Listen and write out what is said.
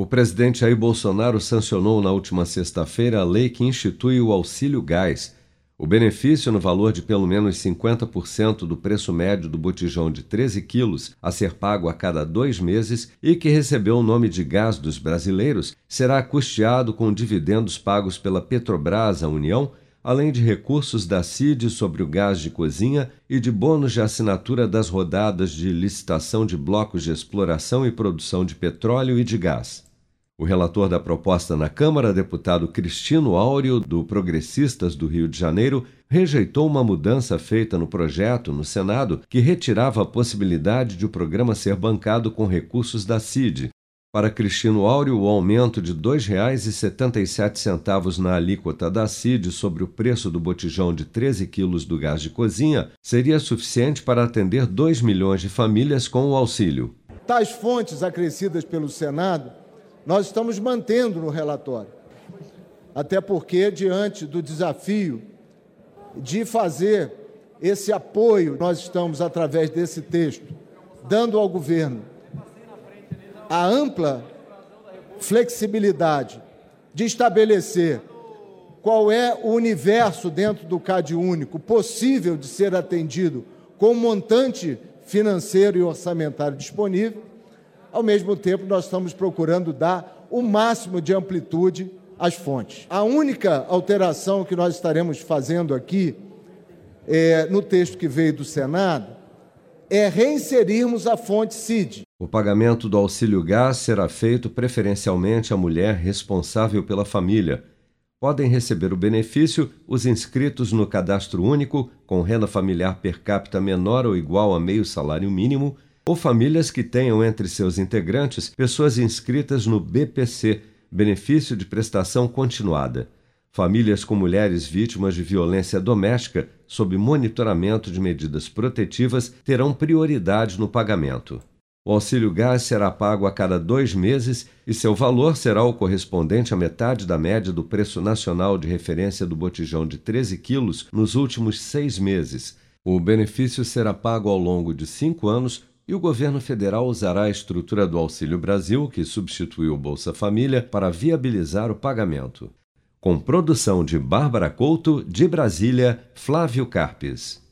O presidente Jair Bolsonaro sancionou na última sexta-feira a lei que institui o auxílio gás. O benefício no valor de pelo menos 50% do preço médio do botijão de 13 quilos a ser pago a cada dois meses e que recebeu o nome de gás dos brasileiros será custeado com dividendos pagos pela Petrobras à União além de recursos da CID sobre o gás de cozinha e de bônus de assinatura das rodadas de licitação de blocos de exploração e produção de petróleo e de gás. O relator da proposta na Câmara, deputado Cristino Áureo, do Progressistas do Rio de Janeiro, rejeitou uma mudança feita no projeto no Senado que retirava a possibilidade de o programa ser bancado com recursos da CID, para Cristino Áureo, o aumento de R$ 2,77 na alíquota da CID sobre o preço do botijão de 13 quilos do gás de cozinha seria suficiente para atender 2 milhões de famílias com o auxílio. Tais fontes acrescidas pelo Senado, nós estamos mantendo no relatório. Até porque, diante do desafio de fazer esse apoio, nós estamos, através desse texto, dando ao governo a ampla flexibilidade de estabelecer qual é o universo dentro do CAD único possível de ser atendido com o montante financeiro e orçamentário disponível. Ao mesmo tempo, nós estamos procurando dar o máximo de amplitude às fontes. A única alteração que nós estaremos fazendo aqui, é, no texto que veio do Senado, é reinserirmos a fonte CID. O pagamento do auxílio gás será feito preferencialmente à mulher responsável pela família. Podem receber o benefício os inscritos no cadastro único, com renda familiar per capita menor ou igual a meio salário mínimo, ou famílias que tenham entre seus integrantes pessoas inscritas no BPC, Benefício de Prestação Continuada. Famílias com mulheres vítimas de violência doméstica, sob monitoramento de medidas protetivas, terão prioridade no pagamento. O auxílio gás será pago a cada dois meses e seu valor será o correspondente à metade da média do preço nacional de referência do botijão de 13 quilos nos últimos seis meses. O benefício será pago ao longo de cinco anos e o governo federal usará a estrutura do Auxílio Brasil, que substituiu o Bolsa Família, para viabilizar o pagamento com produção de Bárbara Couto, de Brasília, Flávio Carpes.